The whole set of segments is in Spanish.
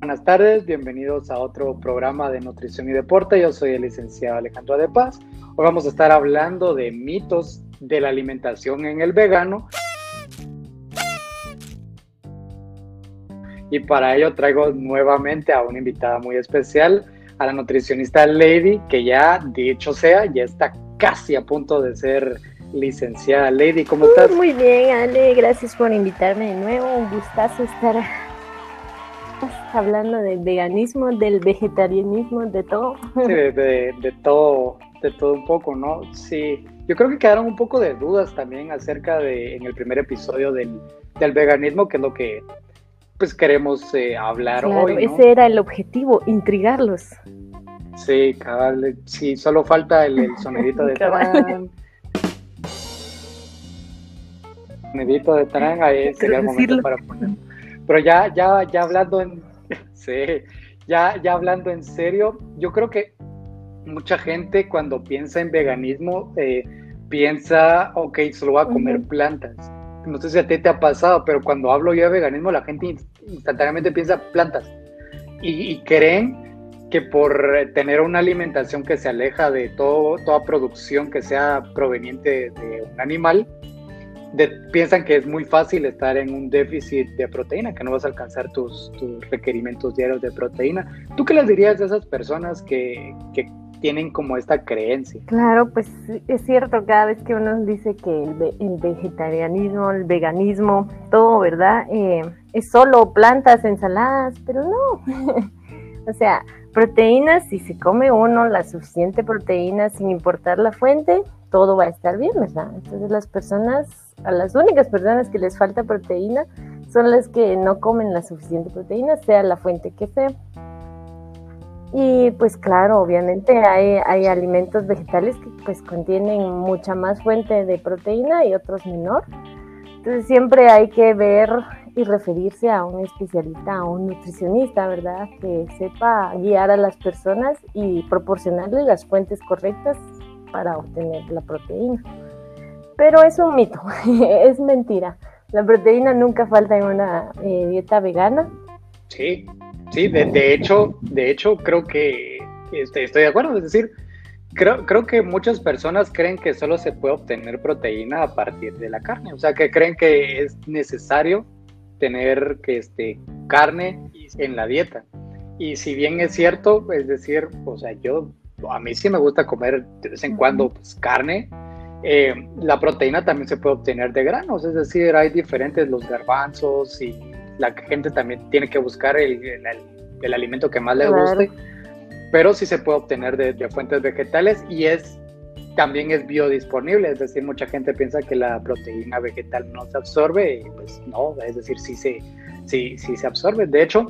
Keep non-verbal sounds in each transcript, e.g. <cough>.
Buenas tardes, bienvenidos a otro programa de nutrición y deporte. Yo soy el licenciado Alejandro de Paz. Hoy vamos a estar hablando de mitos de la alimentación en el vegano. Y para ello traigo nuevamente a una invitada muy especial, a la nutricionista Lady, que ya, dicho sea, ya está casi a punto de ser licenciada. Lady, ¿cómo estás? Muy bien, Ale, gracias por invitarme de nuevo. Un gustazo estar hablando del veganismo, del vegetarianismo, de todo. Sí, de, todo, de todo un poco, ¿no? Sí, yo creo que quedaron un poco de dudas también acerca de, en el primer episodio del, veganismo, que es lo que pues queremos eh, hablar hoy. ¿no? Ese era el objetivo, intrigarlos. Sí, cabal, sí, solo falta el, sonidito de tarán. sonidito de tarán, ahí sería el momento para poner. Pero ya, ya, ya hablando en, <laughs> sí, ya, ya hablando en serio, yo creo que mucha gente cuando piensa en veganismo eh, piensa, ok, solo va a comer plantas. No sé si a ti te ha pasado, pero cuando hablo yo de veganismo, la gente instantáneamente piensa plantas y, creen que por tener una alimentación que se aleja de todo, toda producción que sea proveniente de un animal, piensan que es muy fácil estar en un déficit de proteína, que no vas a alcanzar tus, requerimientos diarios de proteína. ¿Tú qué les dirías a esas personas que, tienen como esta creencia? Claro, pues es cierto, cada vez que uno dice que el, vegetarianismo, el veganismo, todo, ¿verdad? Eh, es solo plantas, ensaladas, pero no. <laughs> o sea, proteínas, si se come uno la suficiente proteína sin importar la fuente, todo va a estar bien, ¿verdad? Entonces las personas, a las únicas personas que les falta proteína son las que no comen la suficiente proteína, sea la fuente que sea. Y pues claro, obviamente hay, hay alimentos vegetales que pues contienen mucha más fuente de proteína y otros menor. Entonces siempre hay que ver y referirse a un especialista, a un nutricionista, ¿verdad? Que sepa guiar a las personas y proporcionarles las fuentes correctas para obtener la proteína. Pero es un mito, <laughs> es mentira. La proteína nunca falta en una eh, dieta vegana. Sí, sí, de, hecho, de hecho creo que este, estoy de acuerdo. Es decir, creo, creo que muchas personas creen que solo se puede obtener proteína a partir de la carne. O sea, que creen que es necesario tener que este, carne en la dieta. Y si bien es cierto, es decir, o sea, yo a mí sí me gusta comer de vez en cuando pues, carne. Eh, la proteína también se puede obtener de granos, es decir, hay diferentes los garbanzos y la gente también tiene que buscar el, el, alimento que más le guste, pero sí se puede obtener de, fuentes vegetales y es también es biodisponible, es decir, mucha gente piensa que la proteína vegetal no se absorbe y pues no, es decir, sí se, sí, sí se absorbe. De hecho,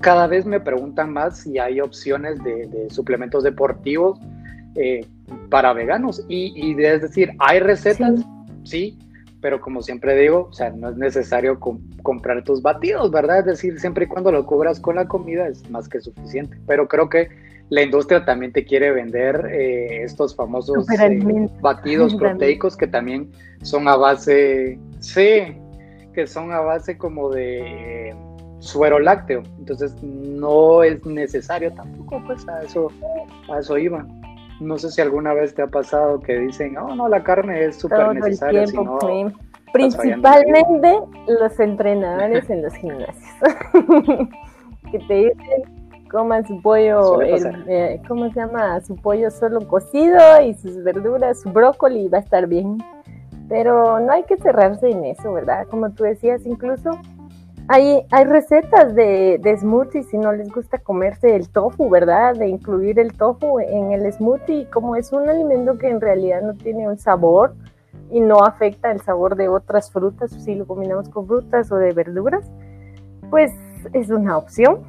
cada vez me preguntan más si hay opciones de, suplementos deportivos eh, para veganos. Y, es decir, hay recetas, sí. pero como siempre digo, o sea, no es necesario comprar tus batidos, ¿verdad? Es decir, siempre y cuando lo cubras con la comida es más que suficiente. Pero creo que la industria también te quiere vender eh, estos famosos eh, batidos <laughs> proteicos que también son a base, sí, que son a base como de suero lácteo. Entonces no es necesario tampoco, pues a eso, a eso iba. No sé si alguna vez te ha pasado que dicen, oh no, la carne es súper necesaria. Principalmente los entrenadores en los gimnasios. <laughs> que te dicen, coman su pollo, eh, ¿cómo se llama? Su pollo solo cocido y sus verduras, su brócoli va a estar bien. Pero no hay que cerrarse en eso, ¿verdad? Como tú decías, incluso hay, hay recetas de, de smoothies si no les gusta comerse el tofu, ¿verdad? De incluir el tofu en el smoothie, como es un alimento que en realidad no tiene un sabor y no afecta el sabor de otras frutas, si lo combinamos con frutas o de verduras, pues es una opción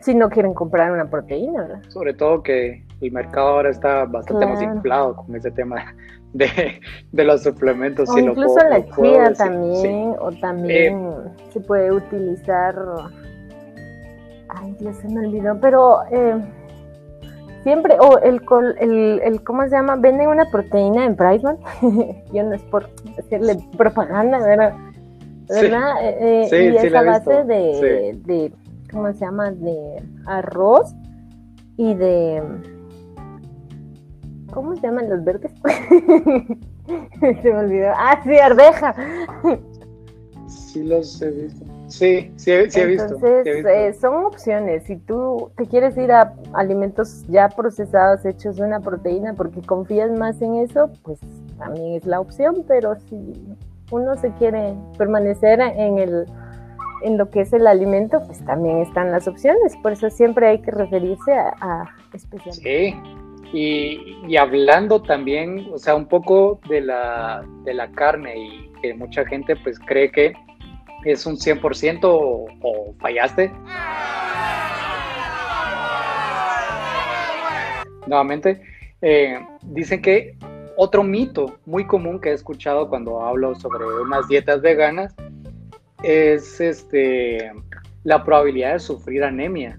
si no quieren comprar una proteína, ¿verdad? Sobre todo que el mercado ahora está bastante más inflado con ese tema de, de los suplementos. O incluso la chía también, o también eh, se puede utilizar. Ay, Dios, se me olvidó, pero eh, siempre, o el, el, el, ¿cómo se llama? Venden una proteína en Priceman. <laughs> Yo no es por hacerle propaganda, ¿verdad? ¿verdad? Eh, y es a base de, de ¿cómo se llama? De arroz y de... ¿Cómo se llaman los verdes? <laughs> se me olvidó. Ah, sí, arveja. sí los he visto. Sí, sí, he, visto. Entonces, eh, son opciones. Si tú te quieres ir a alimentos ya procesados, hechos de una proteína, porque confías más en eso, pues también es la opción. Pero si uno se quiere permanecer en el en lo que es el alimento, pues también están las opciones. Por eso siempre hay que referirse a, a especialistas. Sí. Y, hablando también, o sea, un poco de la, de la carne y que mucha gente pues cree que es un 100% o, o fallaste. Nuevamente, eh, dicen que otro mito muy común que he escuchado cuando hablo sobre unas dietas veganas es este, la probabilidad de sufrir anemia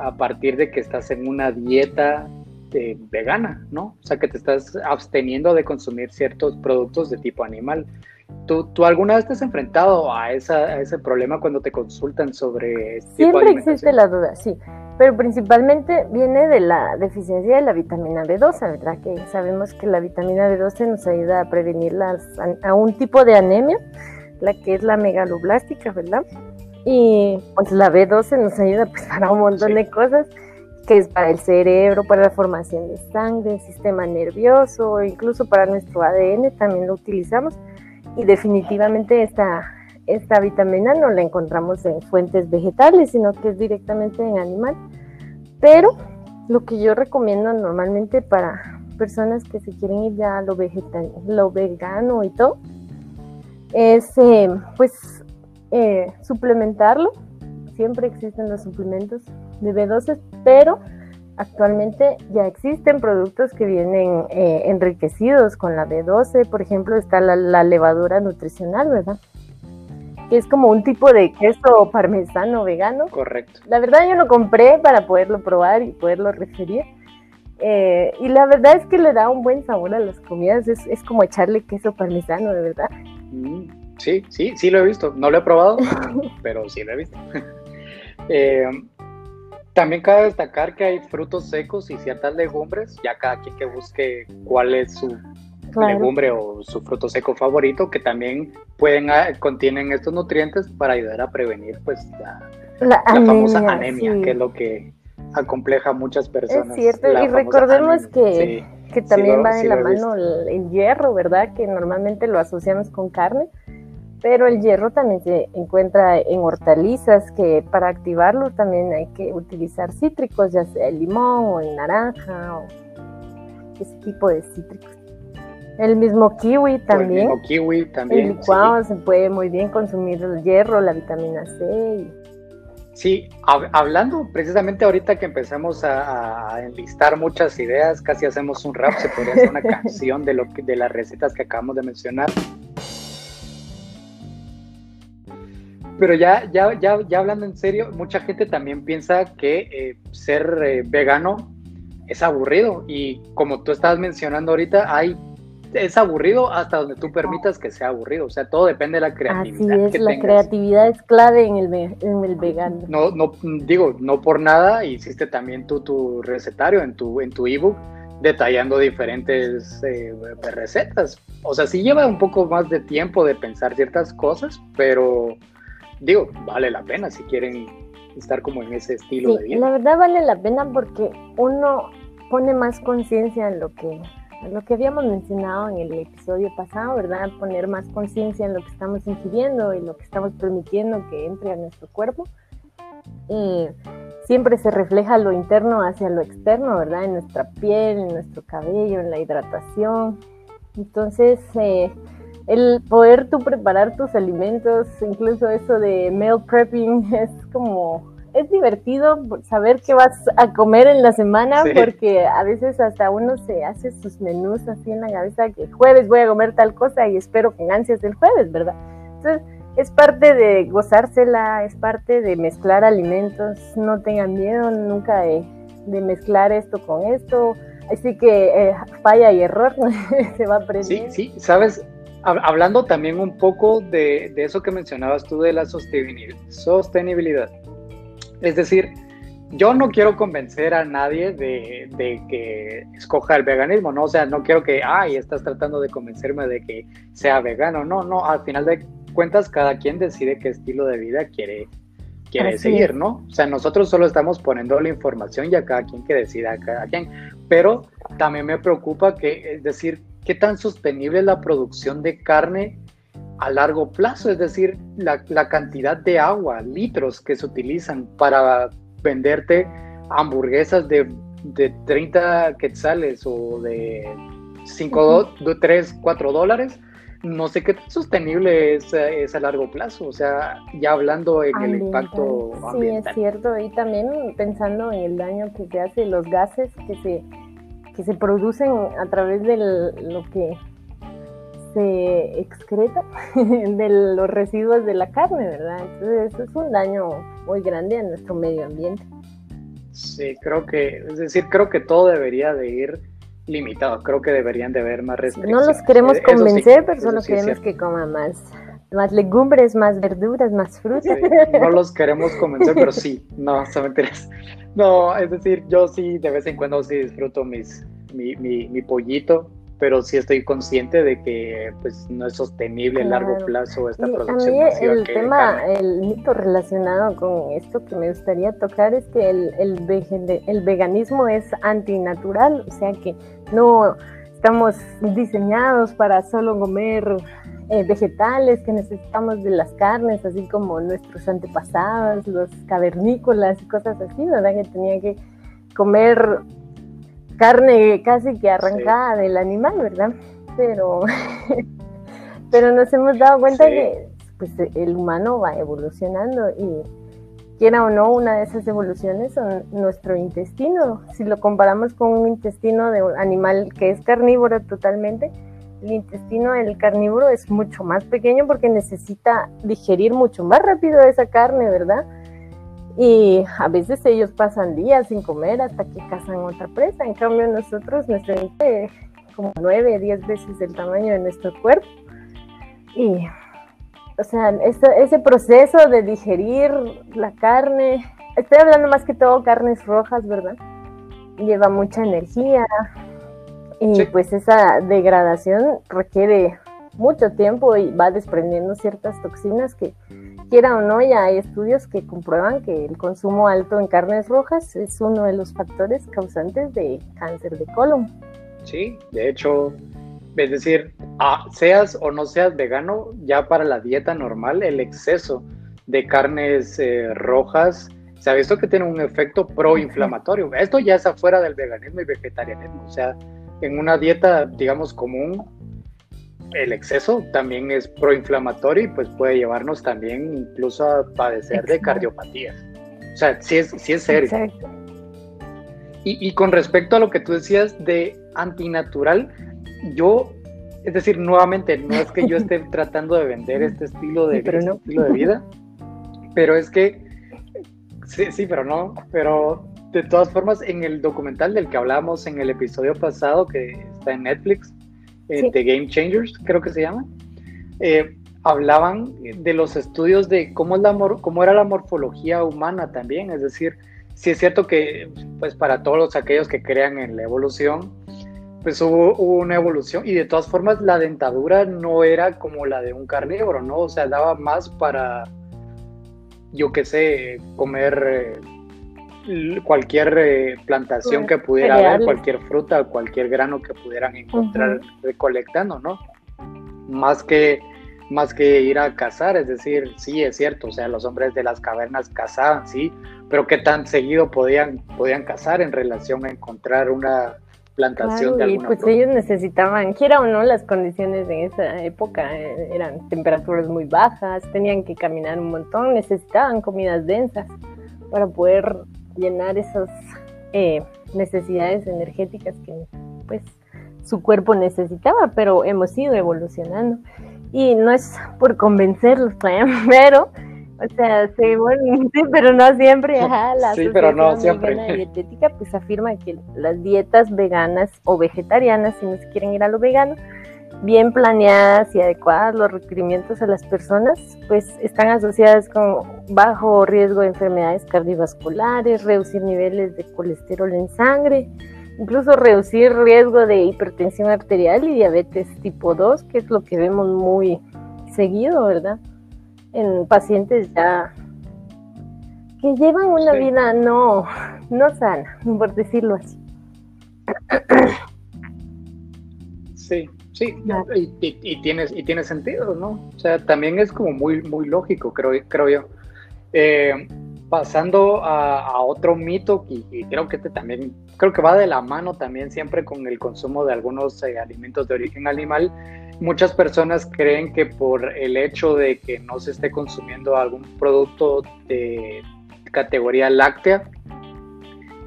a partir de que estás en una dieta eh, vegana, ¿no? O sea, que te estás absteniendo de consumir ciertos productos de tipo animal. ¿Tú, alguna vez te has enfrentado a, esa, ese problema cuando te consultan sobre este Siempre existe la duda, sí, pero principalmente viene de la deficiencia de la vitamina B12, ¿verdad? Que sabemos que la vitamina B12 nos ayuda a prevenir las, a un tipo de anemia, la que es la megaloblástica, ¿verdad? Y pues la B12 nos ayuda pues para un montón de cosas, que es para el cerebro, para la formación de sangre, sistema nervioso, incluso para nuestro ADN también lo utilizamos y definitivamente esta, esta vitamina no la encontramos en fuentes vegetales, sino que es directamente en animal. Pero lo que yo recomiendo normalmente para personas que se quieren ir ya a lo, vegetal, lo vegano y todo, es eh, pues eh, suplementarlo. Siempre existen los suplementos de B12, pero Actualmente ya existen productos que vienen eh, enriquecidos con la B12, por ejemplo está la, levadura nutricional, ¿verdad? Que es como un tipo de queso parmesano vegano. Correcto. La verdad yo lo compré para poderlo probar y poderlo referir. Eh, y la verdad es que le da un buen sabor a las comidas, es, es como echarle queso parmesano, de verdad. Mm, sí, sí, sí lo he visto. No lo he probado, <laughs> pero sí lo he visto. <laughs> eh, también cabe destacar que hay frutos secos y ciertas legumbres, ya cada quien que busque cuál es su legumbre o su fruto seco favorito, que también pueden ah, contienen estos nutrientes para ayudar a prevenir pues la, famosa anemia, que es lo que acompleja a muchas personas. Es cierto, y recordemos que, que también va de la mano el hierro, ¿verdad? Que normalmente lo asociamos con carne pero el hierro también se encuentra en hortalizas que para activarlo también hay que utilizar cítricos, ya sea el limón o el naranja o ese tipo de cítricos. El mismo kiwi también. El mismo kiwi también. El licuado se puede muy bien consumir el hierro, la vitamina C. Sí, hablando precisamente ahorita que empezamos a, enlistar muchas ideas, casi hacemos un rap, se podría hacer una <laughs> canción de, lo que, de las recetas que acabamos de mencionar. Pero ya, ya, ya, ya hablando en serio, mucha gente también piensa que eh, ser eh, vegano es aburrido. Y como tú estabas mencionando ahorita, hay es aburrido hasta donde tú permitas que sea aburrido. O sea, todo depende de la creatividad. Así es, la creatividad es clave en el, en el vegano. No, no, digo, no por nada hiciste también tú tu recetario en tu, en tu ebook detallando diferentes eh, recetas. O sea, sí lleva un poco más de tiempo de pensar ciertas cosas, pero digo, vale la pena si quieren estar como en ese estilo de vida. La verdad vale la pena porque uno pone más conciencia en lo que en lo que habíamos mencionado en el episodio pasado, ¿verdad? Poner más conciencia en lo que estamos ingiriendo y lo que estamos permitiendo que entre a nuestro cuerpo. siempre se refleja lo interno hacia lo externo, ¿verdad? En nuestra piel, en nuestro cabello, en la hidratación. Entonces, eh, el poder tú preparar tus alimentos, incluso eso de meal prepping, <laughs> es como, es divertido saber qué vas a comer en la semana, porque a veces hasta uno se hace sus menús así en la cabeza, que jueves voy a comer tal cosa y espero con ansias del jueves, ¿verdad? Entonces, es parte de gozársela, es parte de mezclar alimentos, no tengan miedo nunca de, mezclar esto con esto, así que eh, falla y error, <laughs> se va a aprender. Sí, sí, sabes, hablando también un poco de, eso que mencionabas tú de la sostenibilidad. Es decir, yo no quiero convencer a nadie de, que escoja el veganismo, ¿no? O sea, no quiero que, ay, estás tratando de convencerme de que sea vegano. No, no, al final de cuentas, cada quien decide qué estilo de vida quiere, quiere seguir, ¿no? O sea, nosotros solo estamos poniendo la información y a cada quien que decida, a cada quien. Pero también me preocupa que, es decir, qué tan sostenible es la producción de carne a largo plazo, es decir, la, la cantidad de agua, litros que se utilizan para venderte hamburguesas de, de 30 quetzales o de 5, 3, 4 dólares, no sé qué tan sostenible es, es, a largo plazo, o sea, ya hablando en el impacto ambiental. Sí, es cierto, y también pensando en el daño que se hace, los gases que se, que se producen a través de lo que se excreta <laughs> de los residuos de la carne, ¿verdad? Entonces eso es un daño muy grande a nuestro medio ambiente. Sí, creo que, es decir, creo que todo debería de ir limitado, creo que deberían de haber más restricciones. No los queremos convencer, pero solo queremos que coman más, más legumbres, más verduras, más frutas. no los queremos convencer, pero sí, no, son No, es decir, yo sí de vez en cuando sí disfruto mis, mi, mi, mi pollito, pero sí estoy consciente de que pues no es sostenible a largo plazo esta producción. A mí el tema, el mito relacionado con esto que me gustaría tocar es que el, el, el veganismo es antinatural, o sea que no estamos diseñados para solo comer eh, vegetales, que necesitamos de las carnes, así como nuestros antepasados, los cavernícolas y cosas así, ¿verdad? Que tenían que comer carne casi que arrancada del animal, ¿verdad? Pero, <laughs> pero nos hemos dado cuenta que pues, el humano va evolucionando y quiera o no, una de esas evoluciones son nuestro intestino. Si lo comparamos con un intestino de un animal que es carnívoro totalmente, el intestino del carnívoro es mucho más pequeño porque necesita digerir mucho más rápido esa carne, ¿verdad? Y a veces ellos pasan días sin comer hasta que cazan otra presa. En cambio nosotros, nuestro es como nueve, diez veces el tamaño de nuestro cuerpo. Y, o sea, ese proceso de digerir la carne, estoy hablando más que todo carnes rojas, ¿verdad? Lleva mucha energía y pues esa degradación requiere mucho tiempo y va desprendiendo ciertas toxinas que quiera o no, ya hay estudios que comprueban que el consumo alto en carnes rojas es uno de los factores causantes de cáncer de colon. Sí, de hecho, es decir, seas o no seas vegano, ya para la dieta normal, el exceso de carnes eh, rojas se ha visto que tiene un efecto proinflamatorio. Esto ya es afuera del veganismo y vegetarianismo. O sea, en una dieta, digamos, común, el exceso también es proinflamatorio y pues puede llevarnos también incluso a padecer de cardiopatías. O sea, sí es, sí es serio. Y, y, con respecto a lo que tú decías de antinatural, yo, es decir, nuevamente, no es que yo esté <laughs> tratando de vender este estilo de, pero no. estilo de vida, pero es que, sí, sí, pero no, pero de todas formas, en el documental del que hablábamos en el episodio pasado, que está en Netflix, eh, The Game Changers, creo que se llama, eh, hablaban de los estudios de cómo, es la, cómo era la morfología humana también, es decir, si es cierto que pues para todos aquellos que crean en la evolución, pues hubo, una evolución y de todas formas la dentadura no era como la de un carnívoro, ¿no? O sea, daba más para, yo qué sé, comer... Eh, cualquier eh, plantación que pudiera haber, cualquier fruta, cualquier grano que pudieran encontrar recolectando, ¿no? Más que, más que ir a cazar, es decir, sí, es cierto, o sea, los hombres de las cavernas cazaban, sí, pero qué tan seguido podían, podían cazar en relación a encontrar una plantación de alguna y pues ellos necesitaban, quiera o no, las condiciones en esa época eh, eran temperaturas muy bajas, tenían que caminar un montón, necesitaban comidas densas para poder llenar esas eh, necesidades energéticas que pues su cuerpo necesitaba, pero hemos ido evolucionando. Y no es por convencerlos, <laughs> pero, o sea, sí, pero no siempre, ajá, la sí, pero no siempre. dietética pues afirma que las dietas veganas o vegetarianas, si no se quieren ir a lo vegano, bien planeadas y adecuadas los requerimientos a las personas, pues están asociadas con bajo riesgo de enfermedades cardiovasculares, reducir niveles de colesterol en sangre, incluso reducir riesgo de hipertensión arterial y diabetes tipo 2, que es lo que vemos muy seguido, ¿verdad? En pacientes ya que llevan una vida no, no sana, por decirlo así. Sí, sí, y, tienes, y tiene sentido, ¿no? O sea, también es como muy, muy lógico, creo, creo yo. Eh, pasando a, otro mito, y, creo que este también, creo que va de la mano también siempre con el consumo de algunos eh, alimentos de origen animal. Muchas personas creen que por el hecho de que no se esté consumiendo algún producto de categoría láctea,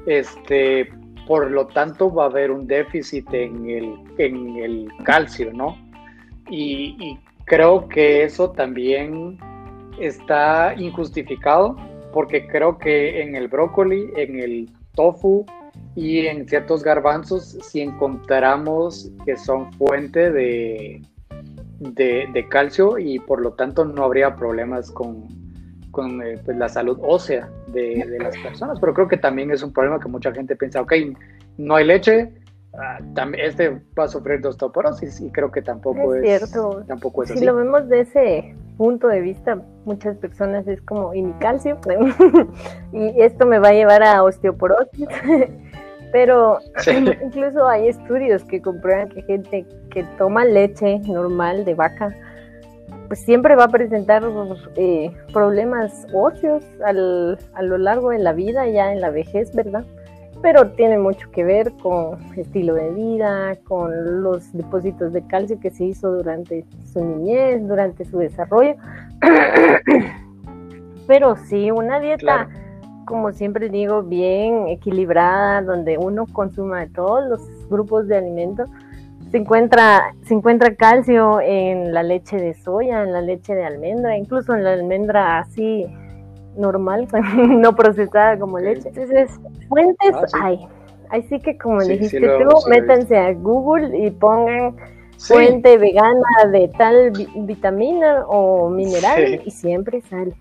este, por lo tanto va a haber un déficit en el, en el calcio, ¿no? Y, creo que eso también está injustificado porque creo que en el brócoli, en el tofu y en ciertos garbanzos si encontramos que son fuente de, de, calcio y por lo tanto no habría problemas con, con eh, pues, la salud ósea de, de, las personas, pero creo que también es un problema que mucha gente piensa, ok, no hay leche, ah, este va a sufrir de osteoporosis y creo que tampoco es, cierto. Tampoco es si lo vemos de ese punto de vista, muchas personas es como, ¿y mi calcio? <laughs> y esto me va a llevar a osteoporosis. <laughs> Pero incluso hay estudios que comprueban que gente que toma leche normal de vaca pues siempre va a presentar eh, problemas óseos al, a lo largo de la vida, ya en la vejez, ¿verdad? Pero tiene mucho que ver con estilo de vida, con los depósitos de calcio que se hizo durante su niñez, durante su desarrollo. <coughs> Pero sí, una dieta, como siempre digo, bien equilibrada, donde uno consuma todos los grupos de alimentos, se encuentra, se encuentra calcio en la leche de soya, en la leche de almendra, incluso en la almendra así normal, <laughs> no procesada como leche. Entonces, fuentes ah, hay. Así que como dijiste tú, métanse a Google y pongan fuente vegana de tal vitamina o mineral y siempre sale.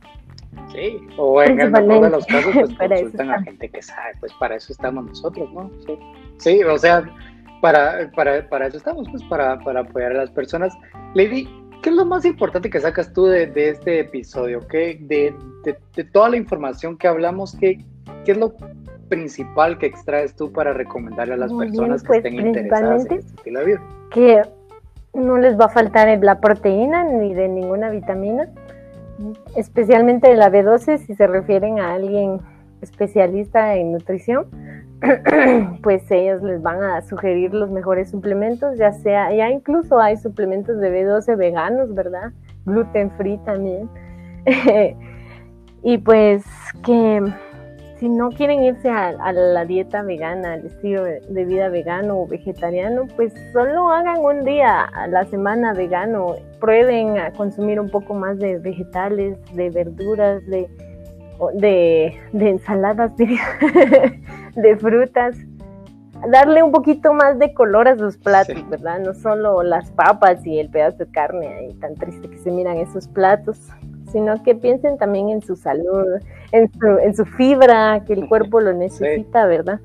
Sí, o en el mejor de los casos, pues <laughs> consultan a gente que sabe, pues para eso estamos nosotros, ¿no? Sí, sí o sea, para, para, para eso estamos, pues para, para, apoyar a las personas. Lady, ¿qué es lo más importante que sacas tú de, de este episodio? ¿Qué, de, de, toda la información que hablamos, ¿qué, ¿qué es lo principal que extraes tú para recomendarle a las personas que pues, estén interesadas en este vida? Que no les va a faltar la proteína ni de ninguna vitamina, especialmente de la B12 si se refieren a alguien especialista en nutrición <clears throat> pues ellos les van a sugerir los mejores suplementos, ya sea, ya incluso hay suplementos de B12 veganos, ¿verdad? Gluten free también. <laughs> y pues que si no quieren irse a, la dieta vegana, al estilo de vida vegano o vegetariano, pues solo hagan un día a la semana vegano, prueben a consumir un poco más de vegetales, de verduras, de de, ensaladas, <laughs> de frutas, darle un poquito más de color a sus platos, ¿verdad? No solo las papas y el pedazo de carne ahí tan triste que se miran esos platos, sino que piensen también en su salud, en su, en su fibra, que el cuerpo lo necesita, ¿verdad?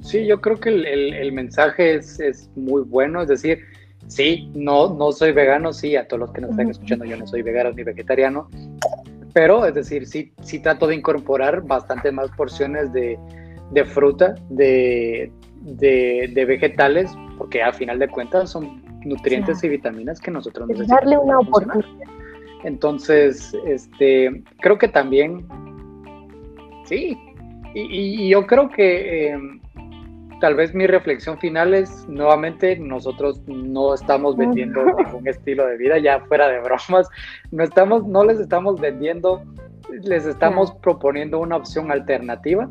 Sí, yo creo que el, mensaje es, es, muy bueno, es decir, sí, no, no soy vegano, sí, a todos los que nos están escuchando, yo no soy vegano ni vegetariano, pero es decir, sí, sí trato de incorporar bastante más porciones de, fruta, de, vegetales, porque a final de cuentas son nutrientes y vitaminas que nosotros necesitamos. Darle una oportunidad. Entonces, este, creo que también, sí, y, yo creo que em, tal vez mi reflexión final es, nuevamente, nosotros no estamos vendiendo un estilo de vida, ya fuera de bromas, no, estamos, no les estamos vendiendo, les estamos proponiendo una opción alternativa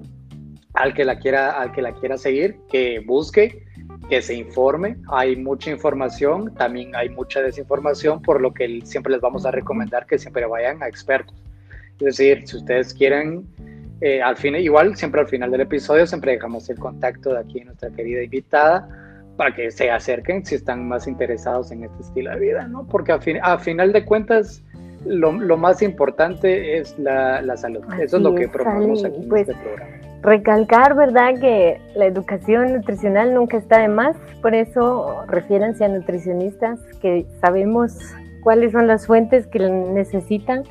al que la quiera, al que la quiera seguir, que busque, que se informe. Hay mucha información, también hay mucha desinformación, por lo que siempre les vamos a recomendar que siempre vayan a expertos. Es decir, si ustedes quieren eh, al fin, igual, siempre al final del episodio, siempre dejamos el contacto de aquí nuestra querida invitada para que se acerquen si están más interesados en este estilo de vida, ¿no? Porque a, fin, a final de cuentas, lo, más importante es la, salud. Eso es lo que proponemos aquí en pues, este programa. Recalcar, ¿verdad?, que la educación nutricional nunca está de más, por eso refiéranse a nutricionistas que sabemos cuáles son las fuentes que necesitan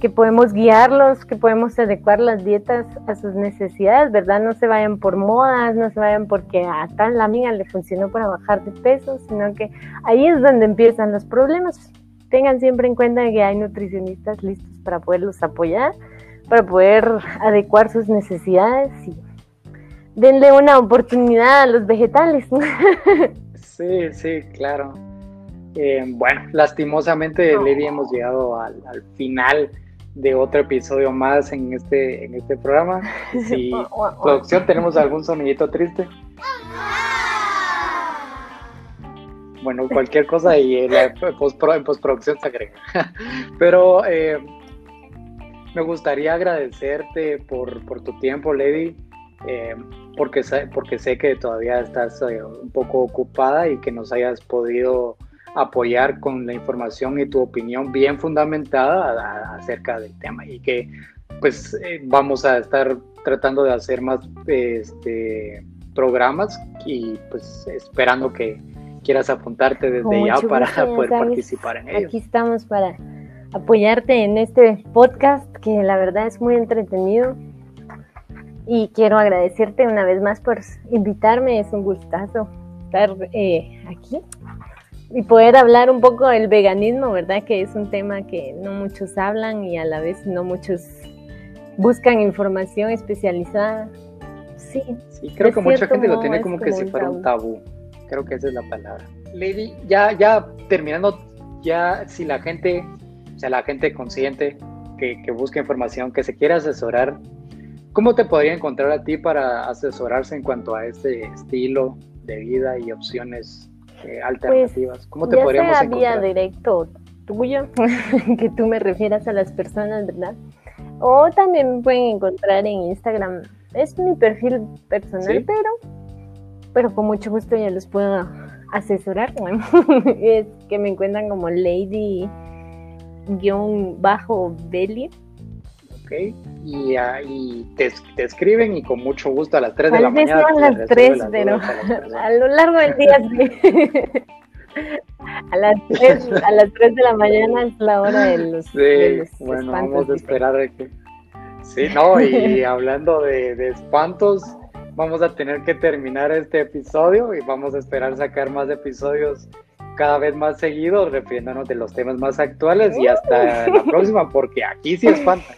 que podemos guiarlos, que podemos adecuar las dietas a sus necesidades, ¿verdad? No se vayan por modas, no se vayan porque a tal la amiga le funcionó para bajar de peso, sino que ahí es donde empiezan los problemas. Tengan siempre en cuenta que hay nutricionistas listos para poderlos apoyar, para poder adecuar sus necesidades y denle una oportunidad a los vegetales. <laughs> Sí, sí, claro. Eh, bueno, lastimosamente, Lady, hemos llegado al, al final de otro episodio más en este, en este programa. <laughs> Si producción tenemos algún sonidito triste. Bueno, cualquier cosa y <laughs> en, postproducción se agrega. <laughs> Pero eh, me gustaría agradecerte por, por tu tiempo, Lady, eh, porque, porque sé que todavía estás eh, un poco ocupada y que nos hayas podido apoyar con la información y tu opinión bien fundamentada acerca del tema y que pues eh, vamos a estar tratando de hacer más este, programas y pues esperando que quieras apuntarte desde ya para poder participar en ellos. Aquí estamos para apoyarte en este podcast que la verdad es muy entretenido y quiero agradecerte una vez más por invitarme, es un gustazo estar eh, aquí y poder hablar un poco del veganismo, ¿verdad? Que es un tema que no muchos hablan y a la vez no muchos buscan información especializada. Sí, sí creo que mucha gente lo tiene como, que si fuera un tabú. Creo que esa es la palabra. Lady, ya, ya terminando, ya si la gente, o sea, la gente consciente que, que busca información, que se quiere asesorar, ¿cómo te podría encontrar a ti para asesorarse en cuanto a este estilo de vida y opciones eh, alternativas? Pues, ¿Cómo te ya podríamos sea vía directo tuyo, <laughs> que tú me refieras a las personas, ¿verdad? O también me pueden encontrar en Instagram. Es mi perfil personal, pero, pero con mucho gusto ya los puedo asesorar. <laughs> es que me encuentran como Lady-Belly y, ahí te, escriben y con mucho gusto a las 3 de la mañana. a las 3, pero <laughs> a lo largo del día sí. <laughs> a las 3, a las 3 de la mañana es la hora de los, sí, bueno, vamos a esperar a que... Sí, no, y <laughs> hablando de, de espantos, vamos a tener que terminar este episodio y vamos a esperar sacar más episodios cada vez más seguidos, refiriéndonos de los temas más actuales y hasta la próxima, porque aquí sí espantan.